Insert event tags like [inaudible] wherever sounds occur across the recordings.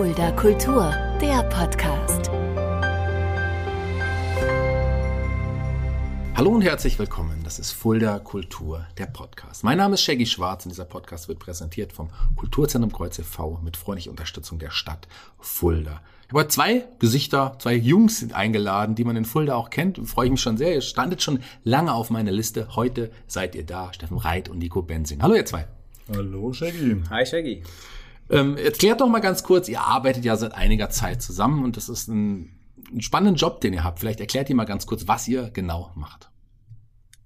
Fulda Kultur, der Podcast. Hallo und herzlich willkommen. Das ist Fulda Kultur, der Podcast. Mein Name ist Shaggy Schwarz und dieser Podcast wird präsentiert vom Kulturzentrum Kreuz e.V. mit freundlicher Unterstützung der Stadt Fulda. Ich habe zwei Gesichter, zwei Jungs sind eingeladen, die man in Fulda auch kennt. Freue ich mich schon sehr. Ihr standet schon lange auf meiner Liste. Heute seid ihr da. Steffen Reit und Nico Bensing. Hallo ihr zwei. Hallo Shaggy. Hi Shaggy. Ähm, erklärt doch mal ganz kurz, ihr arbeitet ja seit einiger Zeit zusammen und das ist ein, ein spannender Job, den ihr habt. Vielleicht erklärt ihr mal ganz kurz, was ihr genau macht.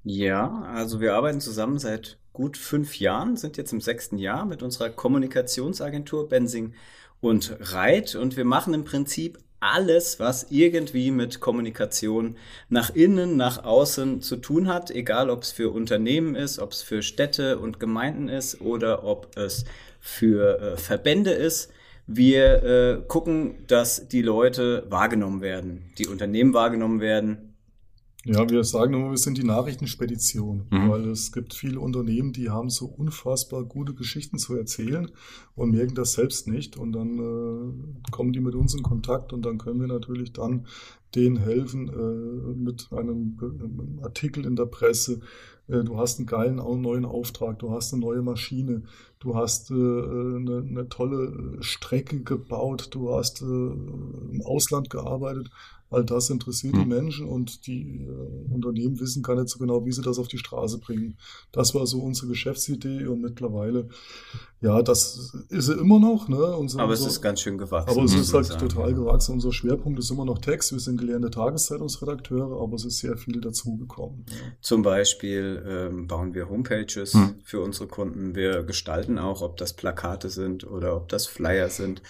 Ja, also wir arbeiten zusammen seit gut fünf Jahren, sind jetzt im sechsten Jahr mit unserer Kommunikationsagentur Bensing und Reit und wir machen im Prinzip alles, was irgendwie mit Kommunikation nach innen, nach außen zu tun hat, egal ob es für Unternehmen ist, ob es für Städte und Gemeinden ist oder ob es für äh, Verbände ist. Wir äh, gucken, dass die Leute wahrgenommen werden, die Unternehmen wahrgenommen werden, ja, wir sagen immer, wir sind die Nachrichtenspedition, mhm. weil es gibt viele Unternehmen, die haben so unfassbar gute Geschichten zu erzählen und merken das selbst nicht. Und dann äh, kommen die mit uns in Kontakt und dann können wir natürlich dann denen helfen äh, mit einem, einem, Artikel in der Presse. Äh, du hast einen geilen neuen Auftrag, du hast eine neue Maschine, du hast äh, eine, eine, tolle Strecke gebaut, du hast äh, im Ausland gearbeitet All das interessiert hm. die Menschen und die äh, Unternehmen wissen gar nicht so genau, wie sie das auf die Straße bringen. Das war so unsere Geschäftsidee und mittlerweile, ja, das ist sie immer noch. Ne? Unser, aber es ist ganz schön gewachsen. Aber es ist halt sagen, total gewachsen. Unser Schwerpunkt ist immer noch Text. Wir sind gelernte Tageszeitungsredakteure, aber es ist sehr viel dazugekommen. Ja. Zum Beispiel ähm, bauen wir Homepages hm. für unsere Kunden. Wir gestalten auch, ob das Plakate sind oder ob das Flyer sind.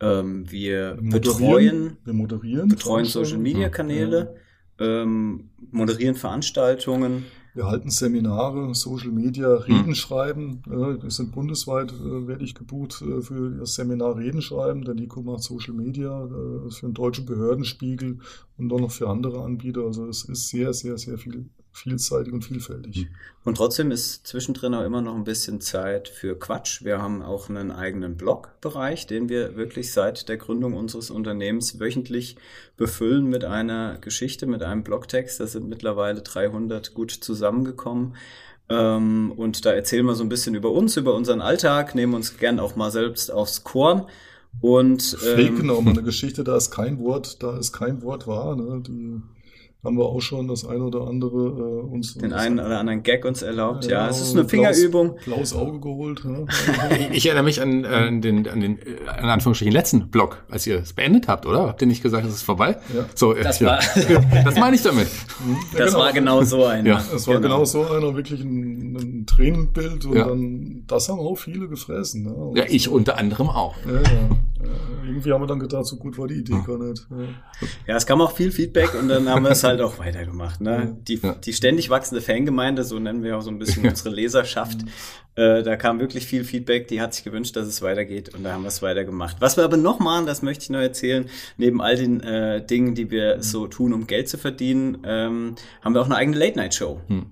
Ähm, wir betreuen, wir moderieren betreuen Social Media Kanäle, ja. ähm, moderieren Veranstaltungen. Wir halten Seminare, Social Media, Reden hm. schreiben. Äh, sind bundesweit, äh, werde ich gebucht äh, für das Seminar Reden schreiben. Der Nico macht Social Media äh, für den deutschen Behördenspiegel und dann noch für andere Anbieter. Also es ist sehr, sehr, sehr viel vielseitig und vielfältig. Hm. Und trotzdem ist zwischendrin auch immer noch ein bisschen Zeit für Quatsch. Wir haben auch einen eigenen Blogbereich, den wir wirklich seit der Gründung unseres Unternehmens wöchentlich befüllen mit einer Geschichte, mit einem Blogtext. Da sind mittlerweile 300 gut zusammengekommen. Ähm, und da erzählen wir so ein bisschen über uns, über unseren Alltag, nehmen uns gern auch mal selbst aufs Korn. Und ähm, Fake auch mal eine [laughs] Geschichte, da ist kein Wort, da ist kein Wort wahr. Ne? Die haben wir auch schon das ein oder andere äh, uns. Den einen oder anderen Gag uns erlaubt, ja. ja es ist eine Fingerübung. Blaues Auge geholt. Ja. ich erinnere mich an, an den, an den, in Anführungsstrichen, letzten Blog, als ihr es beendet habt, oder? Habt ihr nicht gesagt, es ist vorbei? Ja. So, das, ja. war, [laughs] das meine ich damit. das genau. war genau so einer. Ja. Das war genau, genau so einer, wirklich ein, ein Tränenbild und ja. dann, das haben auch viele gefressen. Ne? Ja, ich unter anderem auch. Ja, ja. Irgendwie haben wir dann gedacht, so gut war die Idee gar nicht. Ja. es kam auch viel Feedback und dann haben wir es halt auch weitergemacht. Ne? Die, die ständig wachsende Fangemeinde, so nennen wir auch so ein bisschen unsere Leserschaft, äh, da kam wirklich viel Feedback, die hat sich gewünscht, dass es weitergeht und da haben wir es weitergemacht. Was wir aber noch machen, das möchte ich noch erzählen, neben all den äh, Dingen, die wir so tun, um Geld zu verdienen, ähm, haben wir auch eine eigene Late-Night-Show. Hm.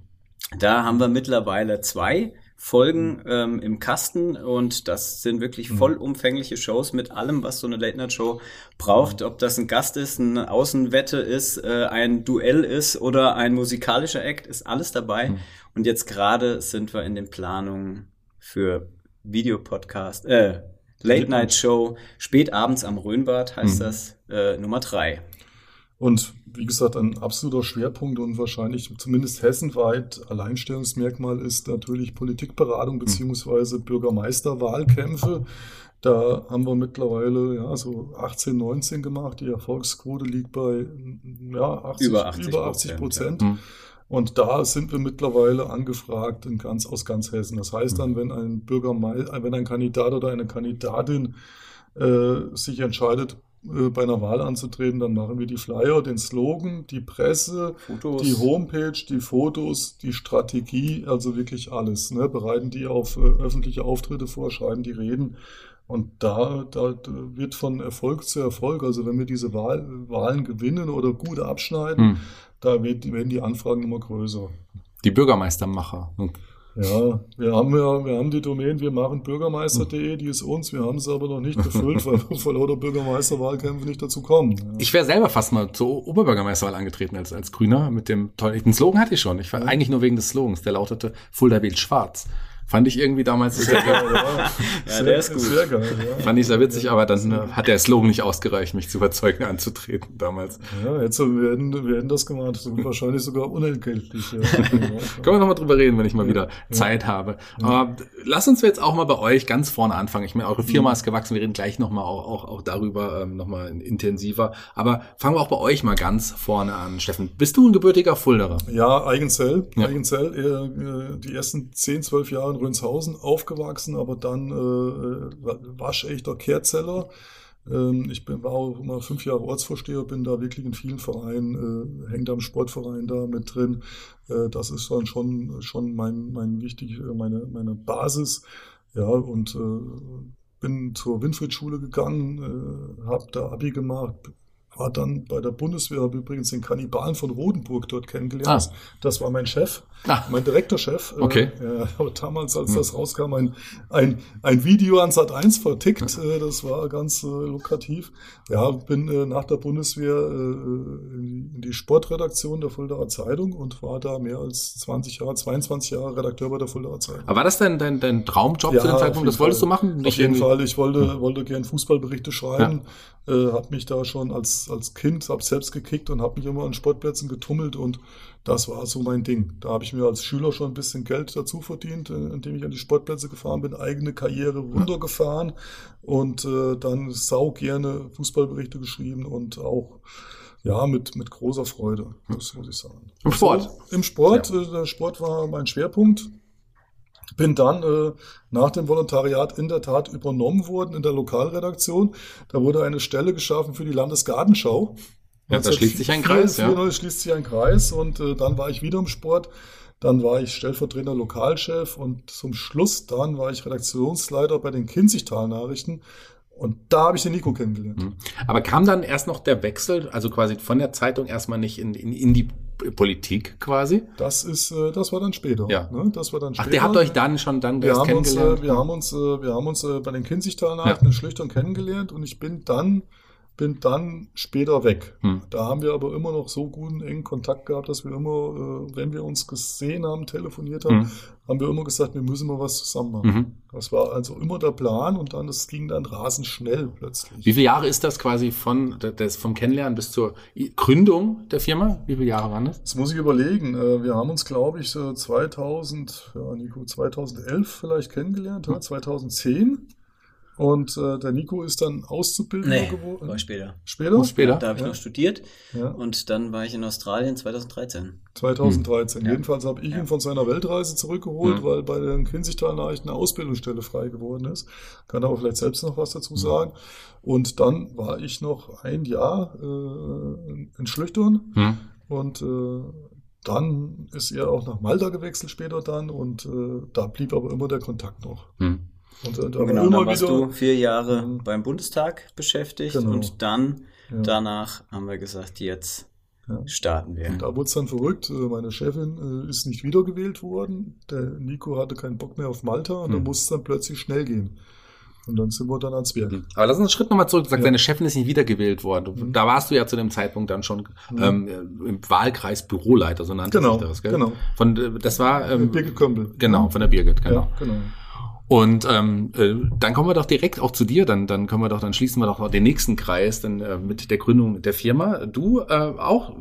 Da haben wir mittlerweile zwei Folgen mhm. ähm, im Kasten und das sind wirklich mhm. vollumfängliche Shows mit allem, was so eine Late-Night-Show braucht. Mhm. Ob das ein Gast ist, eine Außenwette ist, äh, ein Duell ist oder ein musikalischer Act, ist alles dabei. Mhm. Und jetzt gerade sind wir in den Planungen für Videopodcast, äh, Late-Night-Show, spät abends am Rhönbad heißt mhm. das, äh, Nummer drei. Und wie gesagt, ein absoluter Schwerpunkt und wahrscheinlich zumindest hessenweit Alleinstellungsmerkmal ist natürlich Politikberatung hm. beziehungsweise Bürgermeisterwahlkämpfe. Da haben wir mittlerweile ja, so 18, 19 gemacht. Die Erfolgsquote liegt bei ja, 80, über 80 über 80 Prozent. Ja. Und da sind wir mittlerweile angefragt in ganz, aus ganz Hessen. Das heißt dann, hm. wenn ein Bürgermeister, wenn ein Kandidat oder eine Kandidatin äh, sich entscheidet, bei einer Wahl anzutreten, dann machen wir die Flyer, den Slogan, die Presse, Fotos. die Homepage, die Fotos, die Strategie, also wirklich alles. Ne? Bereiten die auf äh, öffentliche Auftritte vor, schreiben die Reden. Und da, da wird von Erfolg zu Erfolg, also wenn wir diese Wahl, Wahlen gewinnen oder gut abschneiden, hm. da wird, werden die Anfragen immer größer. Die Bürgermeistermacher. Ja, wir haben ja, wir haben die Domain, wir machen bürgermeister.de, die ist uns, wir haben sie aber noch nicht befüllt, [laughs] weil wir vor lauter Bürgermeisterwahlkämpfe nicht dazu kommen. Ja. Ich wäre selber fast mal zur Oberbürgermeisterwahl angetreten als, als Grüner mit dem tollen, den Slogan hatte ich schon. Ich war ja. eigentlich nur wegen des Slogans, der lautete Fulda wählt schwarz. Fand ich irgendwie damals sehr [laughs] geil. ja, sehr, der ist gut. Sehr geil, ja. Fand ich sehr witzig, aber dann äh, hat der Slogan nicht ausgereicht, mich zu überzeugen, anzutreten damals. Ja, jetzt werden wir hätten das gemacht. Wahrscheinlich sogar unentgeltlich. Ja. [laughs] Können wir nochmal drüber reden, wenn ich mal wieder Zeit habe. Aber lass uns jetzt auch mal bei euch ganz vorne anfangen. Ich meine, eure Firma mhm. ist gewachsen. Wir reden gleich nochmal auch, auch, auch darüber ähm, nochmal intensiver. Aber fangen wir auch bei euch mal ganz vorne an. Steffen, bist du ein gebürtiger Fulderer? Ja, Eigenzell. Eigenzell. Äh, die ersten 10, 12 Jahre Rönshausen aufgewachsen, aber dann äh, waschechter Kehrzeller. Ähm, ich bin, war auch immer fünf Jahre Ortsvorsteher, bin da wirklich in vielen Vereinen, äh, hängt am Sportverein da mit drin. Äh, das ist dann schon, schon mein, mein wichtig, äh, meine, meine Basis. Ja, und äh, bin zur Winfried-Schule gegangen, äh, habe da Abi gemacht, war dann bei der Bundeswehr, habe übrigens den Kannibalen von Rodenburg dort kennengelernt. Ah. Das war mein Chef, ah. mein Direktorchef. Äh, okay. Äh, ja, damals, als hm. das rauskam, ein, ein, ein Video an Sat 1 vertickt. Äh, das war ganz äh, lukrativ. Ja, bin äh, nach der Bundeswehr äh, in die Sportredaktion der Fuldaer Zeitung und war da mehr als 20 Jahre, 22 Jahre Redakteur bei der Fuldaer Zeitung. Aber war das denn dein, dein Traumjob ja, zu dem Zeitpunkt? Das wolltest Fall. du machen? Nicht auf jeden Fall. Ich wollte, hm. wollte gern Fußballberichte schreiben. Ja äh, habe mich da schon als, als Kind, habe selbst gekickt und habe mich immer an Sportplätzen getummelt und das war so mein Ding. Da habe ich mir als Schüler schon ein bisschen Geld dazu verdient, äh, indem ich an die Sportplätze gefahren bin, eigene Karriere runtergefahren und äh, dann sau gerne Fußballberichte geschrieben und auch ja, mit, mit großer Freude, das muss ich sagen. Im Sport? Also, Im Sport, ja. äh, der Sport war mein Schwerpunkt. Bin dann äh, nach dem Volontariat in der Tat übernommen worden in der Lokalredaktion. Da wurde eine Stelle geschaffen für die Landesgartenschau. Ja, da schließt sich ein Kreis. Ja. schließt sich ein Kreis und äh, dann war ich wieder im Sport. Dann war ich stellvertretender Lokalchef und zum Schluss dann war ich Redaktionsleiter bei den Kinzigtal-Nachrichten. Und da habe ich den Nico kennengelernt. Mhm. Aber kam dann erst noch der Wechsel, also quasi von der Zeitung erstmal nicht in, in, in die Politik quasi? Das ist, äh, das war dann später. Ja. Ne? Das war dann später. Ach, der hat euch dann schon dann wir haben kennengelernt? Uns, äh, wir haben uns, äh, wir haben uns bei den Kinzigtal-Nachrichten ja. Schlüchtern kennengelernt und ich bin dann bin dann später weg. Hm. Da haben wir aber immer noch so guten engen Kontakt gehabt, dass wir immer, äh, wenn wir uns gesehen haben, telefoniert haben, hm. haben wir immer gesagt, wir müssen mal was zusammen machen. Mhm. Das war also immer der Plan und dann, das ging dann rasend schnell plötzlich. Wie viele Jahre ist das quasi von, das, vom Kennenlernen bis zur Gründung der Firma? Wie viele Jahre waren das? Das muss ich überlegen. Äh, wir haben uns, glaube ich, 2000, ja, Nico, 2011 vielleicht kennengelernt, hm. 2010. Und äh, der Nico ist dann Auszubildender nee, geworden. War später. Später? Oh, später. Da habe ich ja. noch studiert. Ja. Und dann war ich in Australien 2013. 2013. Hm. Jedenfalls habe ich ihn von seiner Weltreise zurückgeholt, hm. weil bei den Kinzigtal-Nachrichten eine Ausbildungsstelle frei geworden ist. Kann aber vielleicht selbst noch was dazu hm. sagen. Und dann war ich noch ein Jahr äh, in Schlüchtern. Hm. Und äh, dann ist er auch nach Malta gewechselt später dann und äh, da blieb aber immer der Kontakt noch. Hm. Und, und genau, dann warst du vier Jahre mhm. beim Bundestag beschäftigt genau. und dann ja. danach haben wir gesagt, jetzt ja. starten wir. Und da wurde es dann verrückt. Äh, meine Chefin äh, ist nicht wiedergewählt worden. Der Nico hatte keinen Bock mehr auf Malta und hm. da musste es dann plötzlich schnell gehen. Und dann sind wir dann ans Werk. Mhm. Aber lass uns einen Schritt nochmal zurück. Du sagst, ja. deine Chefin ist nicht wiedergewählt worden. Mhm. Da warst du ja zu dem Zeitpunkt dann schon mhm. ähm, im Wahlkreis Büroleiter, so nannte genau, sich das, gell? Genau. Von, äh, das war ähm, Birgit Kömpel. Genau, von der Birgit, genau. Ja, genau. Und ähm, äh, dann kommen wir doch direkt auch zu dir, dann, dann können wir doch, dann schließen wir doch den nächsten Kreis dann äh, mit der Gründung der Firma. Du äh, auch,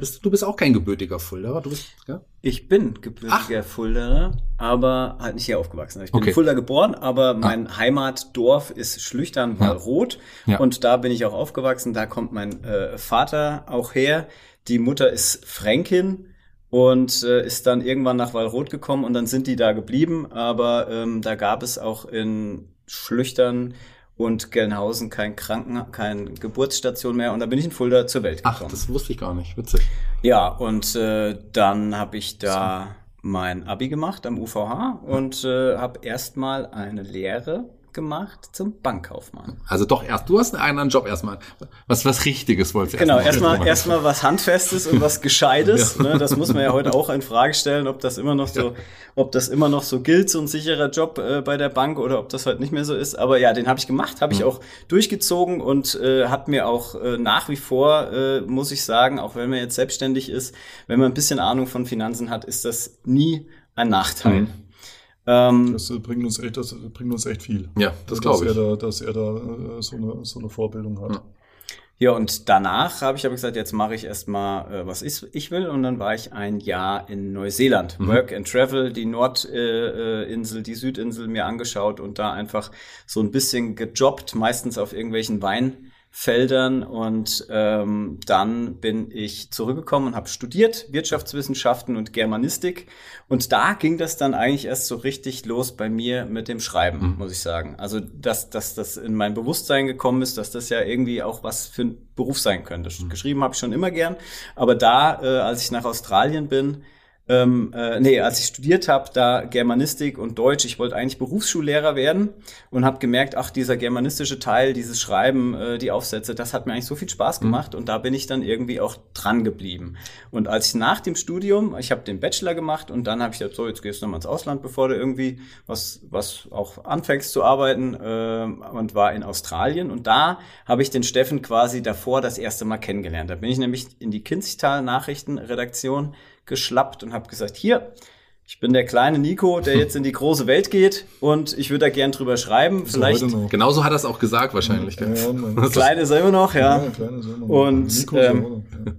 bist, du bist auch kein gebürtiger Fulderer, du bist, ja? Ich bin gebürtiger Ach. Fulderer, aber halt nicht hier aufgewachsen. Ich bin okay. in Fulda geboren, aber mein ah. Heimatdorf ist Schlüchtern, Wallroth. Ja. Und da bin ich auch aufgewachsen. Da kommt mein äh, Vater auch her. Die Mutter ist Fränkin und äh, ist dann irgendwann nach Wallroth gekommen und dann sind die da geblieben. Aber ähm, da gab es auch in Schlüchtern und Gelnhausen kein Kranken, kein Geburtsstation mehr und da bin ich in Fulda zur Welt gekommen. Ach, das wusste ich gar nicht. Witzig. Ja, und äh, dann habe ich da mein Abi gemacht am UVH und äh, habe erstmal eine Lehre gemacht zum Bankkaufmann. Also doch erst, du hast einen anderen Job erstmal. Was, was Richtiges wolltest du Genau, erstmal, erstmal was Handfestes und was Gescheites. [laughs] ja. ne, das muss man ja heute auch in Frage stellen, ob das immer noch so, ja. ob das immer noch so gilt, so ein sicherer Job äh, bei der Bank oder ob das heute nicht mehr so ist. Aber ja, den habe ich gemacht, habe mhm. ich auch durchgezogen und äh, hat mir auch äh, nach wie vor, äh, muss ich sagen, auch wenn man jetzt selbstständig ist, wenn man ein bisschen Ahnung von Finanzen hat, ist das nie ein Nachteil. Mhm. Ähm, das bringt uns echt, das bringt uns echt viel. Ja, das glaube ich. Er da, dass er da äh, so eine, so eine Vorbildung hat. Ja. Ja, und danach habe ich aber gesagt, jetzt mache ich erstmal, äh, was ich, ich will. Und dann war ich ein Jahr in Neuseeland. Mhm. Work and Travel, die Nordinsel, äh, die Südinsel mir angeschaut und da einfach so ein bisschen gejobbt, meistens auf irgendwelchen Wein. Feldern und ähm, dann bin ich zurückgekommen und habe studiert Wirtschaftswissenschaften und Germanistik und da ging das dann eigentlich erst so richtig los bei mir mit dem Schreiben, mhm. muss ich sagen. Also dass, dass das in mein Bewusstsein gekommen ist, dass das ja irgendwie auch was für ein Beruf sein könnte. Mhm. Geschrieben habe ich schon immer gern, aber da, äh, als ich nach Australien bin, ähm, äh, nee, als ich studiert habe, da Germanistik und Deutsch, ich wollte eigentlich Berufsschullehrer werden und habe gemerkt, ach, dieser germanistische Teil, dieses Schreiben, äh, die Aufsätze, das hat mir eigentlich so viel Spaß mhm. gemacht mhm. und da bin ich dann irgendwie auch dran geblieben. Und als ich nach dem Studium, ich habe den Bachelor gemacht und dann habe ich gesagt, so, jetzt gehst du nochmal ins Ausland, bevor du irgendwie was, was auch anfängst zu arbeiten äh, und war in Australien und da habe ich den Steffen quasi davor das erste Mal kennengelernt. Da bin ich nämlich in die Kinzigtal Nachrichtenredaktion geschlappt und habe gesagt, hier, ich bin der kleine Nico, der jetzt in die große Welt geht und ich würde da gern drüber schreiben. Vielleicht. So Genauso hat er es auch gesagt wahrscheinlich. Ja, ja, [laughs] kleine ist er immer noch, ja. ja kleine ist er immer noch. Und Nico ähm, noch, ja.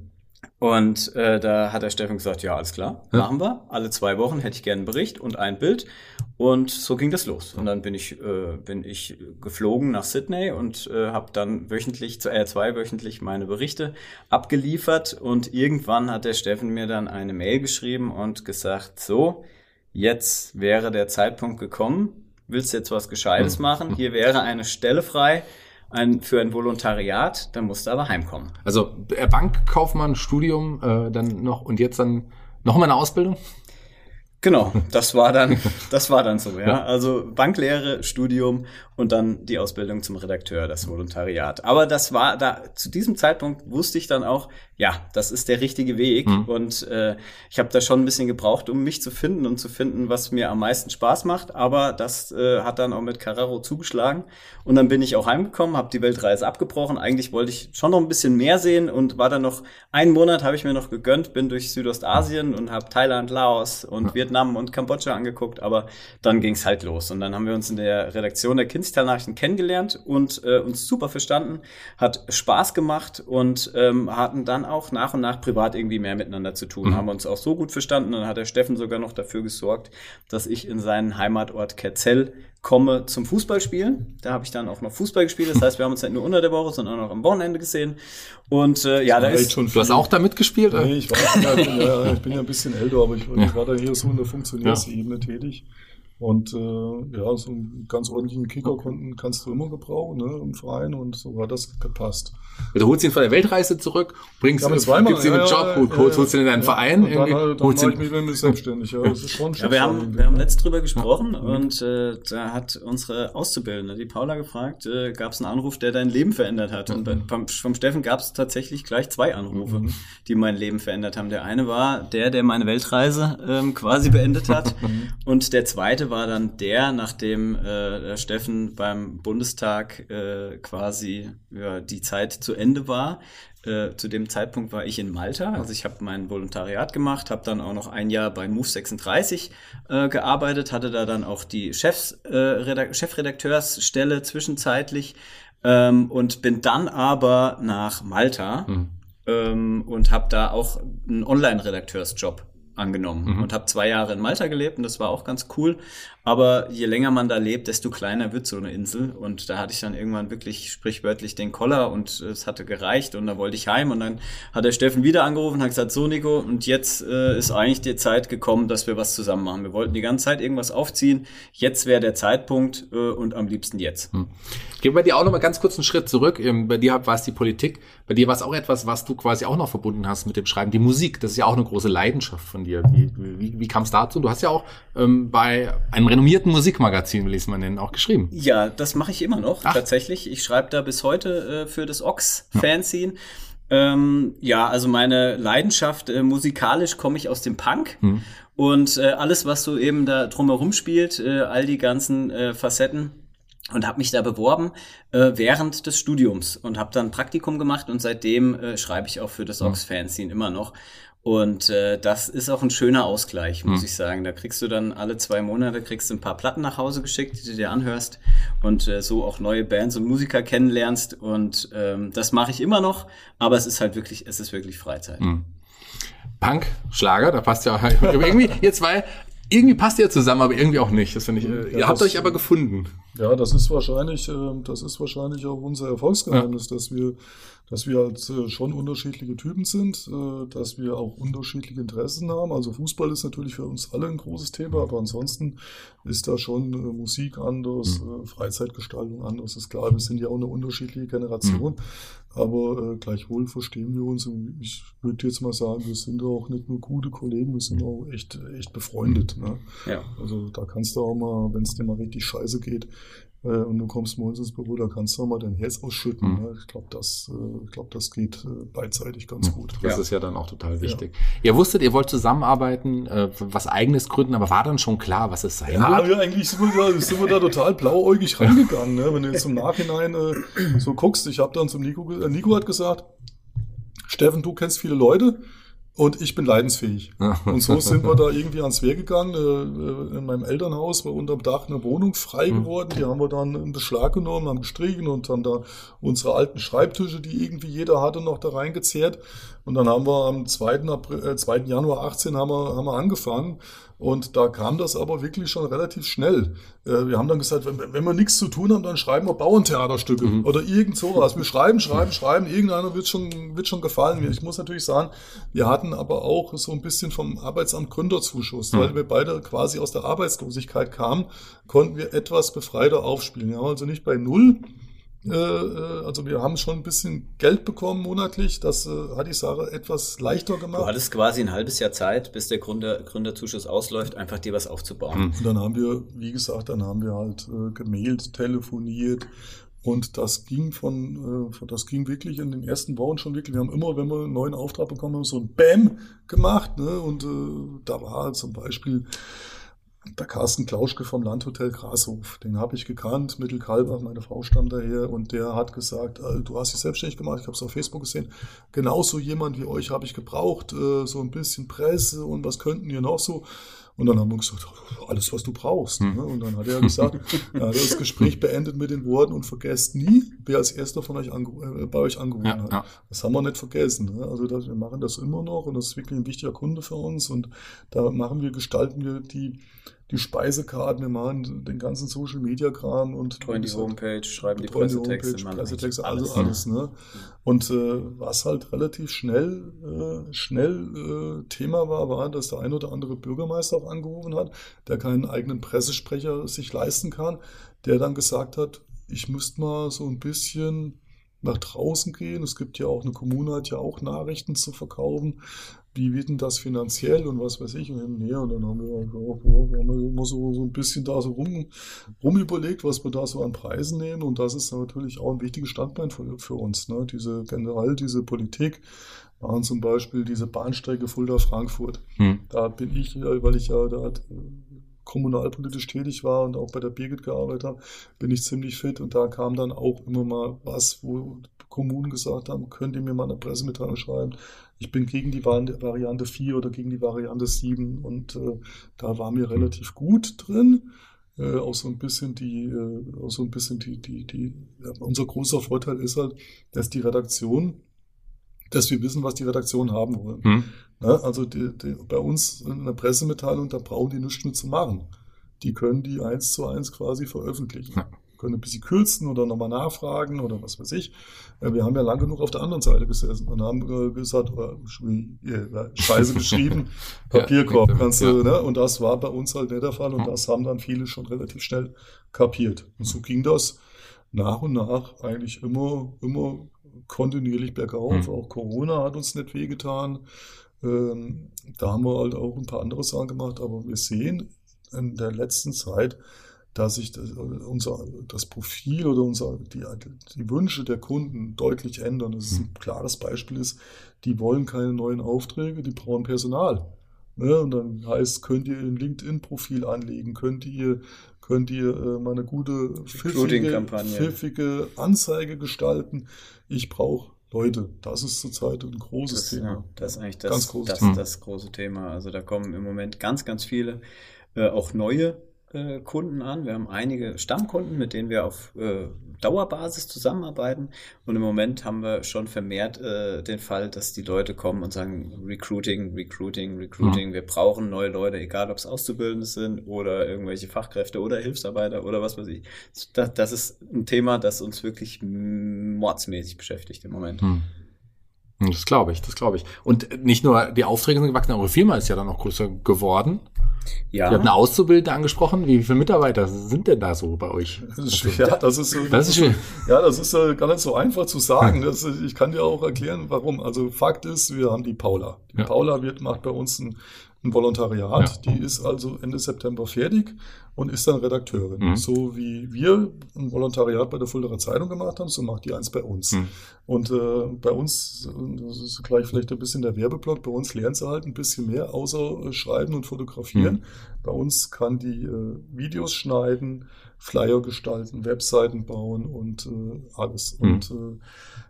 Und äh, da hat der Steffen gesagt, ja, alles klar, ja. machen wir. Alle zwei Wochen hätte ich gerne einen Bericht und ein Bild. Und so ging das los. Und dann bin ich, äh, bin ich geflogen nach Sydney und äh, habe dann wöchentlich, äh, zweiwöchentlich meine Berichte abgeliefert. Und irgendwann hat der Steffen mir dann eine Mail geschrieben und gesagt, so, jetzt wäre der Zeitpunkt gekommen. Willst du jetzt was Gescheites hm. machen? Hier wäre eine Stelle frei ein, für ein Volontariat, dann musst du aber heimkommen. Also Bankkaufmann, Studium, äh, dann noch und jetzt dann noch mal eine Ausbildung? Genau, [laughs] das war dann, das war dann so, ja. Also Banklehre, Studium und dann die Ausbildung zum Redakteur, das Volontariat. Aber das war da, zu diesem Zeitpunkt wusste ich dann auch, ja, das ist der richtige Weg. Mhm. Und äh, ich habe da schon ein bisschen gebraucht, um mich zu finden und zu finden, was mir am meisten Spaß macht. Aber das äh, hat dann auch mit Carraro zugeschlagen. Und dann bin ich auch heimgekommen, habe die Weltreise abgebrochen. Eigentlich wollte ich schon noch ein bisschen mehr sehen und war dann noch einen Monat habe ich mir noch gegönnt, bin durch Südostasien und habe Thailand, Laos und ja. Vietnam und Kambodscha angeguckt. Aber dann ging es halt los. Und dann haben wir uns in der Redaktion der Kindstal-Nachrichten kennengelernt und äh, uns super verstanden, hat Spaß gemacht und ähm, hatten dann auch nach und nach privat irgendwie mehr miteinander zu tun. Mhm. Haben uns auch so gut verstanden. Dann hat der Steffen sogar noch dafür gesorgt, dass ich in seinen Heimatort Kerzell komme zum Fußballspielen. Da habe ich dann auch noch Fußball gespielt. Das heißt, wir haben uns nicht nur unter der Woche, sondern auch am Wochenende gesehen. Und äh, ja, da ist schon. Du hast auch da mitgespielt? Nee, ich, war, ja, ich, bin ja, ich bin ja ein bisschen älter, aber ich, ja. ich war da hier so in der Funktionärsebene ja. tätig. Und äh, ja, so einen ganz ordentlichen Kicker konnten, kannst du immer gebrauchen ne, im Verein und so hat das gepasst. Du holst ihn von der Weltreise zurück, bringst ja, ihn, zweimal, gibst ihm einen ja, Job, ja, holst, holst ihn in deinen ja, Verein. Und dann, dann holst ich mich mit selbstständig. Ja, das ist schon ja, wir haben, wir haben letzt drüber gesprochen und äh, da hat unsere Auszubildende, die Paula, gefragt, äh, gab es einen Anruf, der dein Leben verändert hat? Und mhm. vom, vom Steffen gab es tatsächlich gleich zwei Anrufe, mhm. die mein Leben verändert haben. Der eine war der, der meine Weltreise ähm, quasi beendet hat mhm. [laughs] und der zweite war dann der, nachdem äh, Steffen beim Bundestag äh, quasi ja, die Zeit zu Ende war. Äh, zu dem Zeitpunkt war ich in Malta, also ich habe mein Volontariat gemacht, habe dann auch noch ein Jahr bei Move 36 äh, gearbeitet, hatte da dann auch die Chefs, äh, Chefredakteursstelle zwischenzeitlich ähm, und bin dann aber nach Malta mhm. ähm, und habe da auch einen Online-Redakteursjob angenommen mhm. und habe zwei Jahre in Malta gelebt und das war auch ganz cool. Aber je länger man da lebt, desto kleiner wird so eine Insel. Und da hatte ich dann irgendwann wirklich sprichwörtlich den Koller und es hatte gereicht und da wollte ich heim. Und dann hat der Steffen wieder angerufen und hat gesagt, so Nico, und jetzt äh, ist eigentlich die Zeit gekommen, dass wir was zusammen machen. Wir wollten die ganze Zeit irgendwas aufziehen. Jetzt wäre der Zeitpunkt äh, und am liebsten jetzt. Hm. Gehen wir dir auch noch mal ganz kurz einen Schritt zurück. Ähm, bei dir war es die Politik. Bei dir war es auch etwas, was du quasi auch noch verbunden hast mit dem Schreiben. Die Musik, das ist ja auch eine große Leidenschaft von dir. Wie, wie, wie kam es dazu? Du hast ja auch ähm, bei einem renommierten Musikmagazin, will ich es mal nennen, auch geschrieben. Ja, das mache ich immer noch Ach. tatsächlich. Ich schreibe da bis heute äh, für das Ox-Fanzine. Ja. Ähm, ja, also meine Leidenschaft äh, musikalisch komme ich aus dem Punk. Hm. Und äh, alles, was so eben da drumherum spielt, äh, all die ganzen äh, Facetten, und habe mich da beworben äh, während des Studiums und habe dann Praktikum gemacht und seitdem äh, schreibe ich auch für das Ox Fanzine immer noch. Und äh, das ist auch ein schöner Ausgleich, muss mhm. ich sagen. Da kriegst du dann alle zwei Monate kriegst du ein paar Platten nach Hause geschickt, die du dir anhörst und äh, so auch neue Bands und Musiker kennenlernst. Und ähm, das mache ich immer noch, aber es ist halt wirklich, es ist wirklich Freizeit. Mhm. Punk, Schlager, da passt ja [laughs] irgendwie ihr zwei irgendwie passt ihr zusammen, aber irgendwie auch nicht. Das finde ich. Äh, ja, ihr habt euch aber gefunden. Ja, das ist wahrscheinlich, äh, das ist wahrscheinlich auch unser Erfolgsgeheimnis, ja. dass wir, dass wir halt äh, schon unterschiedliche Typen sind, äh, dass wir auch unterschiedliche Interessen haben. Also Fußball ist natürlich für uns alle ein großes Thema, aber ansonsten ist da schon äh, Musik anders, mhm. Freizeitgestaltung anders. Ist klar, wir sind ja auch eine unterschiedliche Generation. Mhm. Aber gleichwohl verstehen wir uns und ich würde jetzt mal sagen, wir sind auch nicht nur gute Kollegen, wir sind auch echt, echt befreundet. Ne? Ja. Also da kannst du auch mal, wenn es dir mal richtig scheiße geht, äh, und du kommst morgens ins Büro, da kannst du auch mal dein Herz ausschütten. Mhm. Ne? Ich glaube, das, äh, glaub, das geht äh, beidseitig ganz mhm. gut. Das ja. ist ja dann auch total wichtig. Ja. Ihr wusstet, ihr wollt zusammenarbeiten, äh, was eigenes gründen, aber war dann schon klar, was es sein ja, wird? Ja, eigentlich sind wir, da, sind wir da total blauäugig rangegangen. Ne? Wenn du jetzt im Nachhinein äh, so guckst, ich habe dann zum Nico, äh, Nico hat gesagt, Steffen, du kennst viele Leute, und ich bin leidensfähig. Und so sind wir da irgendwie ans Wehr gegangen. Äh, äh, in meinem Elternhaus war unterm Dach eine Wohnung frei hm. geworden. Die haben wir dann in Beschlag genommen, haben gestrichen und haben da unsere alten Schreibtische, die irgendwie jeder hatte, noch da reingezehrt. Und dann haben wir am 2. April, äh, 2. Januar 18 haben wir, haben wir angefangen. Und da kam das aber wirklich schon relativ schnell. Äh, wir haben dann gesagt, wenn, wenn wir nichts zu tun haben, dann schreiben wir Bauerntheaterstücke mhm. oder irgend sowas. Wir schreiben, schreiben, schreiben. Irgendeiner wird schon, wird schon gefallen. Ich muss natürlich sagen, wir hatten aber auch so ein bisschen vom Arbeitsamt Gründerzuschuss, mhm. weil wir beide quasi aus der Arbeitslosigkeit kamen, konnten wir etwas befreiter aufspielen. Wir haben also nicht bei Null äh, äh, also wir haben schon ein bisschen Geld bekommen monatlich. Das äh, hat die Sache etwas leichter gemacht. Du hattest quasi ein halbes Jahr Zeit, bis der Gründer, Gründerzuschuss ausläuft, einfach dir was aufzubauen. Und dann haben wir, wie gesagt, dann haben wir halt äh, gemailt, telefoniert. Und das ging von, äh, das ging wirklich in den ersten Wochen schon wirklich. Wir haben immer, wenn wir einen neuen Auftrag bekommen haben, so ein Bam gemacht. Ne? Und äh, da war zum Beispiel der Carsten Klauschke vom Landhotel Grashof, den habe ich gekannt, Mittelkalbach, meine Frau stammt daher und der hat gesagt, äh, du hast dich selbstständig gemacht, ich habe es auf Facebook gesehen, genauso jemand wie euch habe ich gebraucht, äh, so ein bisschen Presse und was könnten ihr noch so. Und dann haben wir gesagt, alles, was du brauchst. Hm. Und dann hat er gesagt, [laughs] er hat das Gespräch beendet mit den Worten und vergesst nie, wer als erster von euch äh, bei euch angerufen ja, hat. Ja. Das haben wir nicht vergessen. Ne? Also das, wir machen das immer noch und das ist wirklich ein wichtiger Kunde für uns. Und da machen wir, gestalten wir die, die Speisekarten, wir machen den ganzen Social Media Kram und betreuen die Homepage, schreiben die Pressetexte, Homepage, Pressetexte, alles, alles. Ne? Und äh, was halt relativ schnell äh, schnell äh, Thema war, war, dass der ein oder andere Bürgermeister auch angerufen hat, der keinen eigenen Pressesprecher sich leisten kann, der dann gesagt hat, ich müsste mal so ein bisschen nach draußen gehen. Es gibt ja auch eine Kommune, hat ja auch Nachrichten zu verkaufen wie wird denn das finanziell und was weiß ich und hin und her. Und dann haben wir, auch, haben wir immer so, so ein bisschen da so rum, rum überlegt, was wir da so an Preisen nehmen. Und das ist natürlich auch ein wichtiges Standbein für, für uns. Ne? Diese generell diese Politik waren zum Beispiel diese Bahnstrecke Fulda-Frankfurt. Hm. Da bin ich, weil ich ja da kommunalpolitisch tätig war und auch bei der Birgit gearbeitet habe, bin ich ziemlich fit und da kam dann auch immer mal was, wo Kommunen gesagt haben, könnt ihr mir mal eine Pressemitteilung schreiben? Ich bin gegen die Variante 4 oder gegen die Variante 7 und äh, da war mir relativ gut drin. Äh, auch so ein bisschen die, äh, auch so ein bisschen die, die, die, ja, unser großer Vorteil ist halt, dass die Redaktion, dass wir wissen, was die Redaktion haben wollen. Hm. Ne? Also die, die, bei uns in der Pressemitteilung, da brauchen die nichts mit zu machen. Die können die eins zu eins quasi veröffentlichen. Ja können ein bisschen kürzen oder nochmal nachfragen oder was weiß ich. Äh, wir haben ja lang genug auf der anderen Seite gesessen und haben äh, gesagt, äh, Scheiße geschrieben, [laughs] Papierkorb ja, kannst du, ja. ne? Und das war bei uns halt nicht der Fall und das haben dann viele schon relativ schnell kapiert. Und so ging das nach und nach eigentlich immer, immer kontinuierlich bergauf. Mhm. Auch Corona hat uns nicht wehgetan. Ähm, da haben wir halt auch ein paar andere Sachen gemacht, aber wir sehen in der letzten Zeit, dass sich das, unser, das Profil oder unser, die, die Wünsche der Kunden deutlich ändern. Das ist ein hm. klares Beispiel ist, die wollen keine neuen Aufträge, die brauchen Personal. Ne? Und dann heißt, könnt ihr ein LinkedIn-Profil anlegen, könnt ihr, könnt ihr äh, mal eine gute, pfiffige, pfiffige Anzeige gestalten. Ich brauche Leute. Das ist zurzeit ein großes das, Thema. Ja, das ist eigentlich das, das, das, das, große Thema. Also da kommen im Moment ganz, ganz viele, äh, auch neue äh, Kunden an. Wir haben einige Stammkunden, mit denen wir auf äh, Dauerbasis zusammenarbeiten. Und im Moment haben wir schon vermehrt äh, den Fall, dass die Leute kommen und sagen, Recruiting, Recruiting, Recruiting. Mhm. Wir brauchen neue Leute, egal ob es Auszubildende sind oder irgendwelche Fachkräfte oder Hilfsarbeiter oder was weiß ich. Das, das ist ein Thema, das uns wirklich mordsmäßig beschäftigt im Moment. Mhm. Das glaube ich, das glaube ich. Und nicht nur die Aufträge sind gewachsen, eure Firma ist ja dann auch größer geworden. Ja. Ihr habt eine Auszubildende angesprochen. Wie viele Mitarbeiter sind denn da so bei euch? Das ist schwer. Ja, das ist, so, das ist schwer. Ja, das ist äh, gar nicht so einfach zu sagen. Das, ich kann dir auch erklären, warum. Also Fakt ist, wir haben die Paula. Die ja. Paula wird, macht bei uns ein ein Volontariat. Ja. Die ist also Ende September fertig und ist dann Redakteurin. Mhm. So wie wir ein Volontariat bei der Fulderer Zeitung gemacht haben, so macht die eins bei uns. Mhm. Und äh, bei uns, das ist gleich vielleicht ein bisschen der Werbeblock, bei uns lernt sie halt ein bisschen mehr, außer äh, Schreiben und Fotografieren. Mhm. Bei uns kann die äh, Videos schneiden, Flyer gestalten, Webseiten bauen und äh, alles. Mhm. Und äh,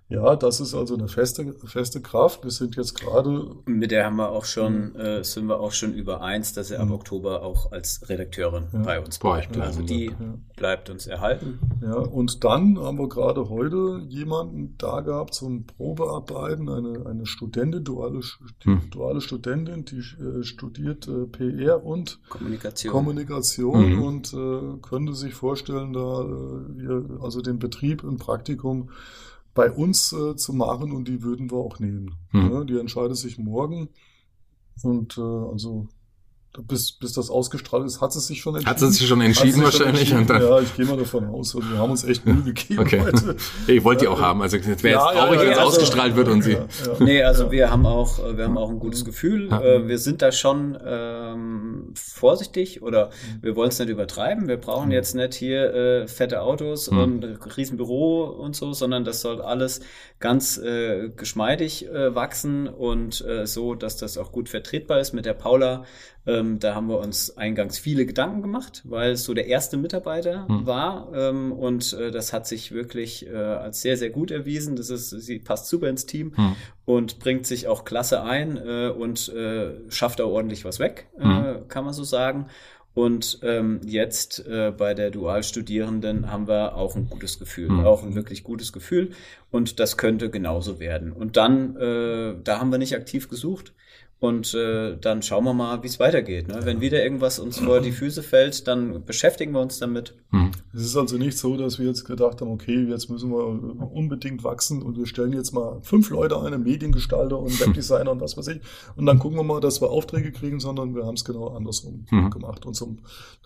ja, das ist also eine feste, feste Kraft. Wir sind jetzt gerade. Mit der haben wir auch schon, mhm. äh, sind wir auch schon übereins, dass er ab mhm. Oktober auch als Redakteurin ja. bei uns bleibt. Also die ja. bleibt uns erhalten. Ja, und dann haben wir gerade heute jemanden da gehabt zum Probearbeiten, eine, eine Studentin, duale, hm. duale Studentin, die äh, studiert äh, PR und Kommunikation, Kommunikation mhm. und äh, könnte sich vorstellen, da äh, also den Betrieb, ein Praktikum bei uns äh, zu machen und die würden wir auch nehmen. Hm. Ja, die entscheidet sich morgen und äh, also bis, bis das ausgestrahlt ist, hat sie sich schon entschieden. Hat sie sich schon entschieden sich wahrscheinlich? Schon entschieden. ja, ich gehe mal davon aus. Also wir haben uns echt Mühe gegeben okay. heute. Ich wollte die auch haben. Also es wäre ja, jetzt traurig, ja, ja, wenn es also, ausgestrahlt wird und sie. Nee, also wir haben auch, wir haben auch ein gutes Gefühl. Äh, wir sind da schon ähm, vorsichtig oder wir wollen es nicht übertreiben. Wir brauchen jetzt nicht hier äh, fette Autos mhm. und ein Riesenbüro und so, sondern das soll alles ganz äh, geschmeidig äh, wachsen und äh, so, dass das auch gut vertretbar ist mit der Paula ähm, da haben wir uns eingangs viele Gedanken gemacht, weil es so der erste Mitarbeiter hm. war ähm, und äh, das hat sich wirklich äh, als sehr, sehr gut erwiesen. Das ist, sie passt super ins Team hm. und bringt sich auch klasse ein äh, und äh, schafft auch ordentlich was weg, äh, hm. kann man so sagen. Und ähm, jetzt äh, bei der Dualstudierenden haben wir auch ein gutes Gefühl, mhm. auch ein wirklich gutes Gefühl. Und das könnte genauso werden. Und dann, äh, da haben wir nicht aktiv gesucht. Und äh, dann schauen wir mal, wie es weitergeht. Ne? Wenn wieder irgendwas uns vor die Füße fällt, dann beschäftigen wir uns damit. Hm. Es ist also nicht so, dass wir jetzt gedacht haben, okay, jetzt müssen wir unbedingt wachsen und wir stellen jetzt mal fünf Leute ein, einen Mediengestalter und Webdesigner und was weiß ich. Und dann gucken wir mal, dass wir Aufträge kriegen, sondern wir haben es genau andersrum mhm. gemacht. Und so,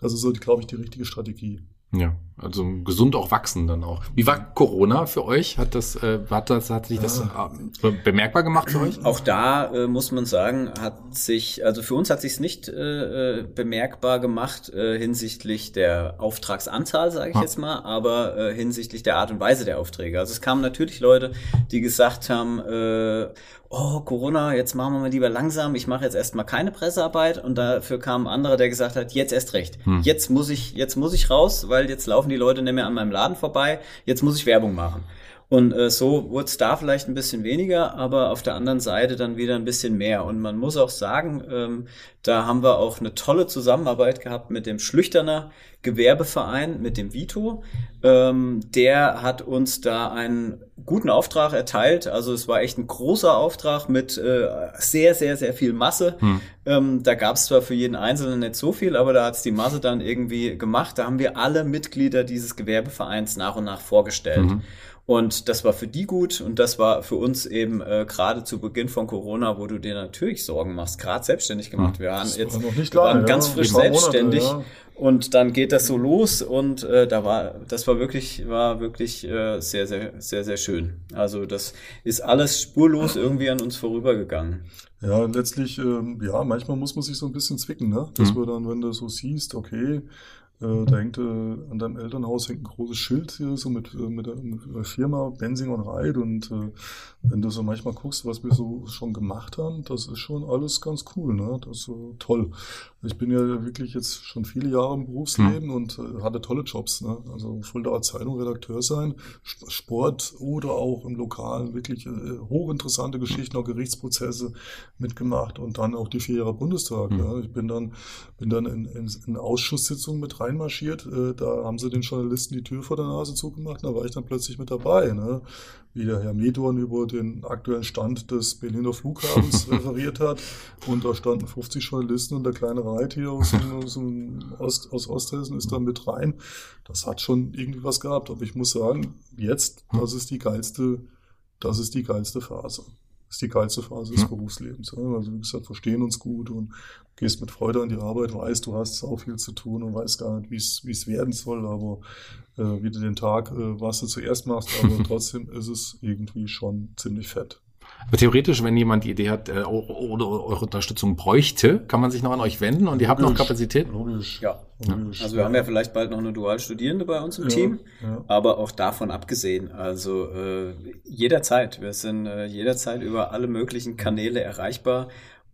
das ist so, glaube ich, die richtige Strategie. Ja, also gesund auch wachsen dann auch. Wie war Corona für euch? Hat das, äh, hat das, hat sich das äh, bemerkbar gemacht für euch? Auch da äh, muss man sagen, hat sich, also für uns hat sich es nicht äh, bemerkbar gemacht äh, hinsichtlich der Auftragsanzahl, sage ich ah. jetzt mal, aber äh, hinsichtlich der Art und Weise der Aufträge. Also es kamen natürlich Leute, die gesagt haben, äh, oh, Corona, jetzt machen wir mal lieber langsam, ich mache jetzt erstmal keine Pressearbeit und dafür kam ein anderer, der gesagt hat, jetzt erst recht. Hm. Jetzt muss ich, jetzt muss ich raus, weil jetzt laufen die Leute nicht mehr an meinem Laden vorbei, jetzt muss ich Werbung machen. Und äh, so wurde es da vielleicht ein bisschen weniger, aber auf der anderen Seite dann wieder ein bisschen mehr. Und man muss auch sagen, ähm, da haben wir auch eine tolle Zusammenarbeit gehabt mit dem Schlüchterner Gewerbeverein, mit dem Vito. Ähm, der hat uns da einen guten Auftrag erteilt. Also es war echt ein großer Auftrag mit äh, sehr, sehr, sehr viel Masse. Hm. Ähm, da gab es zwar für jeden Einzelnen nicht so viel, aber da hat es die Masse dann irgendwie gemacht. Da haben wir alle Mitglieder dieses Gewerbevereins nach und nach vorgestellt. Mhm. Und das war für die gut und das war für uns eben äh, gerade zu Beginn von Corona, wo du dir natürlich Sorgen machst, gerade selbstständig gemacht. Wir waren jetzt noch nicht wir waren ganz frisch selbstständig Monate, ja. Und dann geht das so los und äh, da war, das war wirklich, war wirklich äh, sehr, sehr, sehr, sehr schön. Also das ist alles spurlos irgendwie an uns vorübergegangen. Ja, letztlich, ähm, ja, manchmal muss man sich so ein bisschen zwicken, ne? Dass mhm. man dann, wenn du so siehst, okay, äh, da hängt äh, an deinem Elternhaus hängt ein großes Schild hier, so mit, äh, mit, der, mit der Firma Bensing und Reit. Und äh, wenn du so manchmal guckst, was wir so schon gemacht haben, das ist schon alles ganz cool, ne? Das ist so toll. Ich bin ja wirklich jetzt schon viele Jahre im Berufsleben hm. und äh, hatte tolle Jobs. Ne? Also Fuldaer Zeitung Redakteur sein, Sport oder auch im Lokalen wirklich äh, hochinteressante Geschichten, auch Gerichtsprozesse mitgemacht und dann auch die vier Jahre Bundestag. Hm. Ja? Ich bin dann, bin dann in, in, in Ausschusssitzungen mit reinmarschiert. Äh, da haben sie den Journalisten die Tür vor der Nase zugemacht. Da war ich dann plötzlich mit dabei. Ne? wie der Herr Medorn über den aktuellen Stand des Berliner Flughafens [laughs] referiert hat. Und da standen 50 Journalisten und der kleine Reit hier aus, aus, Ost, aus Osthessen ist da mit rein. Das hat schon irgendwie was gehabt. Aber ich muss sagen, jetzt, das ist die geilste, das ist die geilste Phase. Das ist die geilste Phase des Berufslebens. Also wie gesagt, verstehen uns gut und gehst mit Freude an die Arbeit, weißt, du hast auch viel zu tun und weißt gar nicht, wie es wie es werden soll, aber äh, wie du den Tag, äh, was du zuerst machst, aber [laughs] trotzdem ist es irgendwie schon ziemlich fett. Aber theoretisch, wenn jemand die Idee hat äh, oder eure Unterstützung bräuchte, kann man sich noch an euch wenden und ihr habt noch Kapazität? Logisch. Ja. Logisch, also wir haben ja vielleicht bald noch eine Dualstudierende bei uns im ja, Team, ja. aber auch davon abgesehen, also äh, jederzeit, wir sind äh, jederzeit über alle möglichen Kanäle erreichbar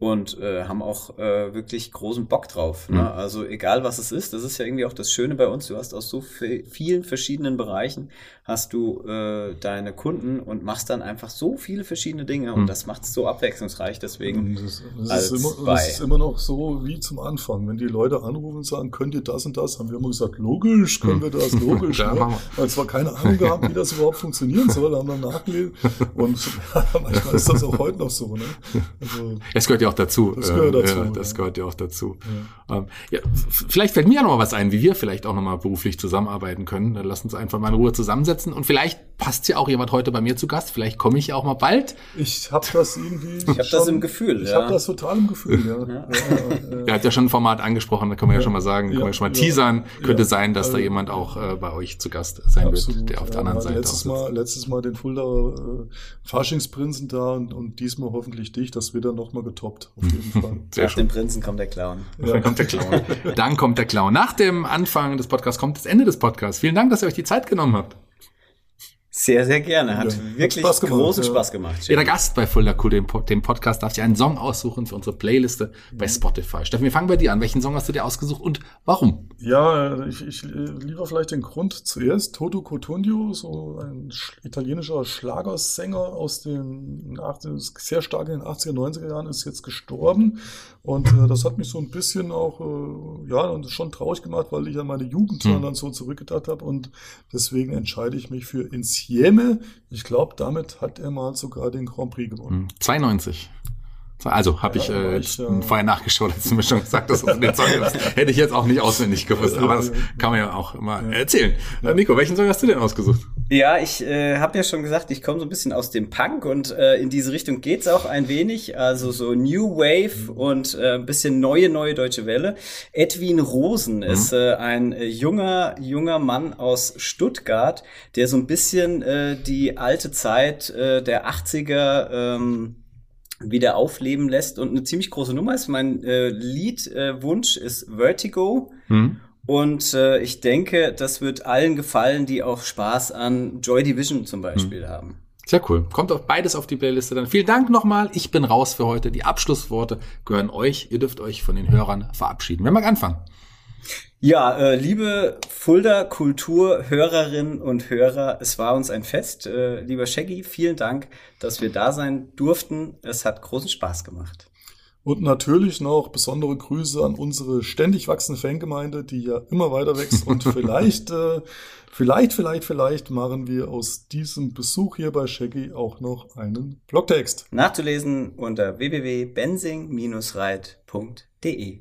und äh, haben auch äh, wirklich großen Bock drauf. Ne? Mhm. Also egal was es ist, das ist ja irgendwie auch das Schöne bei uns. Du hast aus so vielen verschiedenen Bereichen hast du äh, deine Kunden und machst dann einfach so viele verschiedene Dinge und mhm. das macht es so abwechslungsreich. Deswegen das, das, ist immer, das, ist immer, noch so wie zum Anfang. Wenn die Leute anrufen und sagen, könnt ihr das und das, haben wir immer gesagt, logisch können wir das, mhm. [laughs] logisch. ja, ne? Weil zwar keine Ahnung gehabt, wie das überhaupt funktionieren soll, haben dann nachgelesen und [laughs] ja, manchmal ist das auch heute noch so. Ne? Also, es gehört ja auch dazu. Das gehört dazu. Ja, das gehört ja auch dazu. Ja. Ähm, ja, vielleicht fällt mir ja noch mal was ein, wie wir vielleicht auch noch mal beruflich zusammenarbeiten können. Dann lass uns einfach mal in Ruhe zusammensetzen und vielleicht passt ja auch jemand heute bei mir zu Gast. Vielleicht komme ich ja auch mal bald. Ich habe das irgendwie. Ich habe das im Gefühl. Ich ja. habe das total im Gefühl. Ja. [laughs] ja. ja, Er hat ja schon ein Format angesprochen. Da kann man ja, schon mal sagen, kann man schon mal teasern. Könnte sein, dass da jemand auch äh, bei euch zu Gast sein Absolut, wird, der auf der anderen Seite letztes Mal, letztes Mal den Fulda äh, Faschingsprinzen da und, und diesmal hoffentlich dich. Das wird dann noch mal getoppt. Auf jeden Fall. [laughs] Sehr Nach schön. dem Prinzen kommt der Clown. Dann kommt der Clown. [laughs] dann kommt der Clown. Nach dem Anfang des Podcasts kommt das Ende des Podcasts. Vielen Dank, dass ihr euch die Zeit genommen habt. Sehr, sehr gerne. Hat ja, wirklich hat Spaß großen ja. Spaß gemacht. Jeder Gast bei Fulda Cool, dem, dem, Podcast, darf sich einen Song aussuchen für unsere Playliste mhm. bei Spotify. Steffen, wir fangen bei dir an. Welchen Song hast du dir ausgesucht und warum? Ja, ich, ich lieber vielleicht den Grund zuerst. Toto Cotundio, so ein italienischer Schlagersänger aus den sehr stark in den 80er, 90er Jahren, ist jetzt gestorben. Und äh, das hat mich so ein bisschen auch, äh, ja, und schon traurig gemacht, weil ich an meine Jugend mhm. dann so zurückgedacht habe. Und deswegen entscheide ich mich für Insieme Sieme. Ich glaube, damit hat er mal sogar den Grand Prix gewonnen. 92. Also habe ich, äh, ich äh, vorher nachgeschaut, als du mir schon gesagt hast, dass du den Song hast. Hätte ich jetzt auch nicht auswendig gewusst, aber das kann man ja auch immer erzählen. Ja. Nico, welchen Song hast du denn ausgesucht? Ja, ich äh, habe ja schon gesagt, ich komme so ein bisschen aus dem Punk und äh, in diese Richtung geht's auch ein wenig. Also so New Wave mhm. und äh, ein bisschen neue, neue deutsche Welle. Edwin Rosen mhm. ist äh, ein äh, junger, junger Mann aus Stuttgart, der so ein bisschen äh, die alte Zeit äh, der 80er ähm, wieder aufleben lässt und eine ziemlich große Nummer ist. Mein äh, Liedwunsch äh, ist Vertigo. Mhm. Und äh, ich denke, das wird allen gefallen, die auch Spaß an Joy Division zum Beispiel mhm. haben. Sehr cool. Kommt auch beides auf die Playliste dann. Vielen Dank nochmal. Ich bin raus für heute. Die Abschlussworte gehören euch. Ihr dürft euch von den Hörern verabschieden. Wer mag anfangen? Ja, äh, liebe Fulda Kulturhörerinnen und Hörer, es war uns ein Fest. Äh, lieber Shaggy, vielen Dank, dass wir da sein durften. Es hat großen Spaß gemacht. Und natürlich noch besondere Grüße an unsere ständig wachsende Fangemeinde, die ja immer weiter wächst. Und [laughs] vielleicht, äh, vielleicht, vielleicht, vielleicht machen wir aus diesem Besuch hier bei Shaggy auch noch einen Blogtext. Nachzulesen unter www.bensing-reit.de.